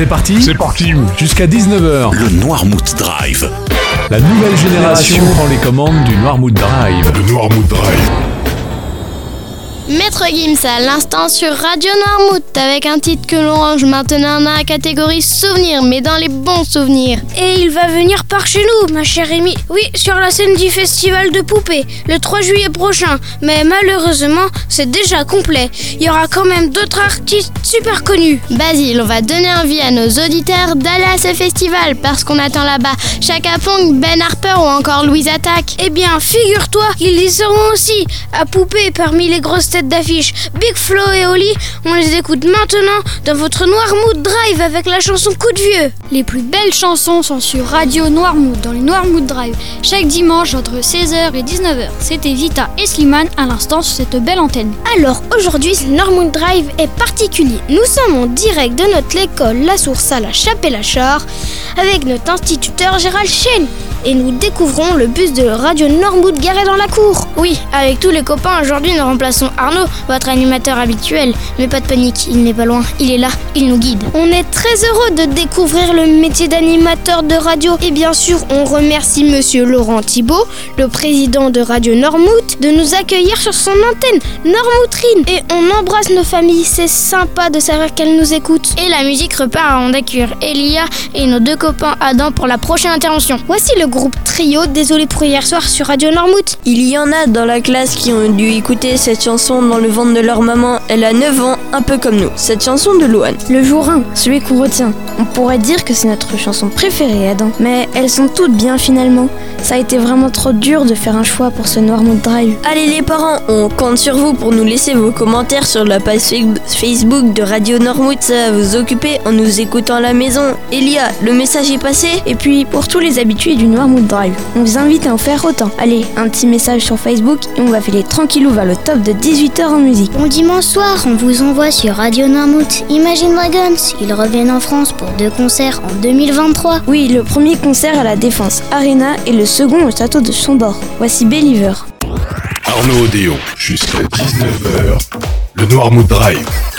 C'est parti C'est parti Jusqu'à 19h, Le Noirmouth Drive. la nouvelle génération prend les commandes du Noirmouth Drive. Le Noirmouth Drive. Maître Gims à l'instant sur Radio Noirmouth avec un titre que l'on range maintenant dans la catégorie souvenirs, mais dans les bons souvenirs. Et il va venir par chez nous, ma chère Amy. Oui, sur la scène du festival de poupées, le 3 juillet prochain. Mais malheureusement, c'est déjà complet. Il y aura quand même d'autres artistes super connus. Basile, on va donner envie à nos auditeurs d'aller à ce festival parce qu'on attend là-bas Chaka Pong, Ben Harper ou encore Louise Attaque. Eh bien, figure-toi qu'ils y seront aussi, à poupées parmi les grosses têtes d'affiche. Big Flo et Oli, on les écoute maintenant dans votre Noirmouth Drive avec la chanson Coup de Vieux. Les plus belles chansons sont sur Radio Noirmouth dans les Noirmouth Drive chaque dimanche entre 16h et 19h. C'était Vita et Slimane à l'instant sur cette belle antenne. Alors aujourd'hui, Normoon Drive est particulier. Nous sommes en direct de notre école La Source à la Chapelle-Achard avec notre instituteur Gérald Chen. Et nous découvrons le bus de Radio Normoud garé dans la cour. Oui, avec tous les copains, aujourd'hui nous remplaçons Arnaud, votre animateur habituel. Mais pas de panique, il n'est pas loin, il est là, il nous guide. On est très heureux de découvrir le métier d'animateur de radio. Et bien sûr, on remercie monsieur Laurent Thibault, le président de Radio Normouth, de nous accueillir sur son antenne, Normoutrine. Et on embrasse nos familles, c'est sympa de savoir qu'elles nous écoutent. Et la musique repart à Ondacure. Elia et nos deux copains Adam pour la prochaine intervention. Voici le groupe Trio, désolé pour hier soir sur Radio Normouth. Il y en a dans la classe qui ont dû écouter cette chanson dans le ventre de leur maman. Elle a 9 ans, un peu comme nous. Cette chanson de Louane. Le jour 1, celui qu'on retient. On pourrait dire que c'est notre chanson préférée, Adam. Mais elles sont toutes bien finalement. Ça a été vraiment trop dur de faire un choix pour ce Noirmouth Drive. Allez les parents, on compte sur vous pour nous laisser vos commentaires sur la page fa- Facebook de Radio Normouth. Ça va vous occuper en nous écoutant à la maison. Elia, le message est passé Et puis, pour tous les habitués du Noirmouth Drive, on vous invite à en faire autant. Allez, un petit message sur Facebook et on va filer tranquillou vers le top de 18h en musique. Bon dimanche soir, on vous envoie sur Radio Noirmouth Imagine Dragons. Ils reviennent en France pour deux concerts en 2023. Oui, le premier concert à la Défense Arena et le second au château de Chambord. Voici Believer. Arnaud Odéon. Jusqu'à 19h. Le Noirmouth Drive.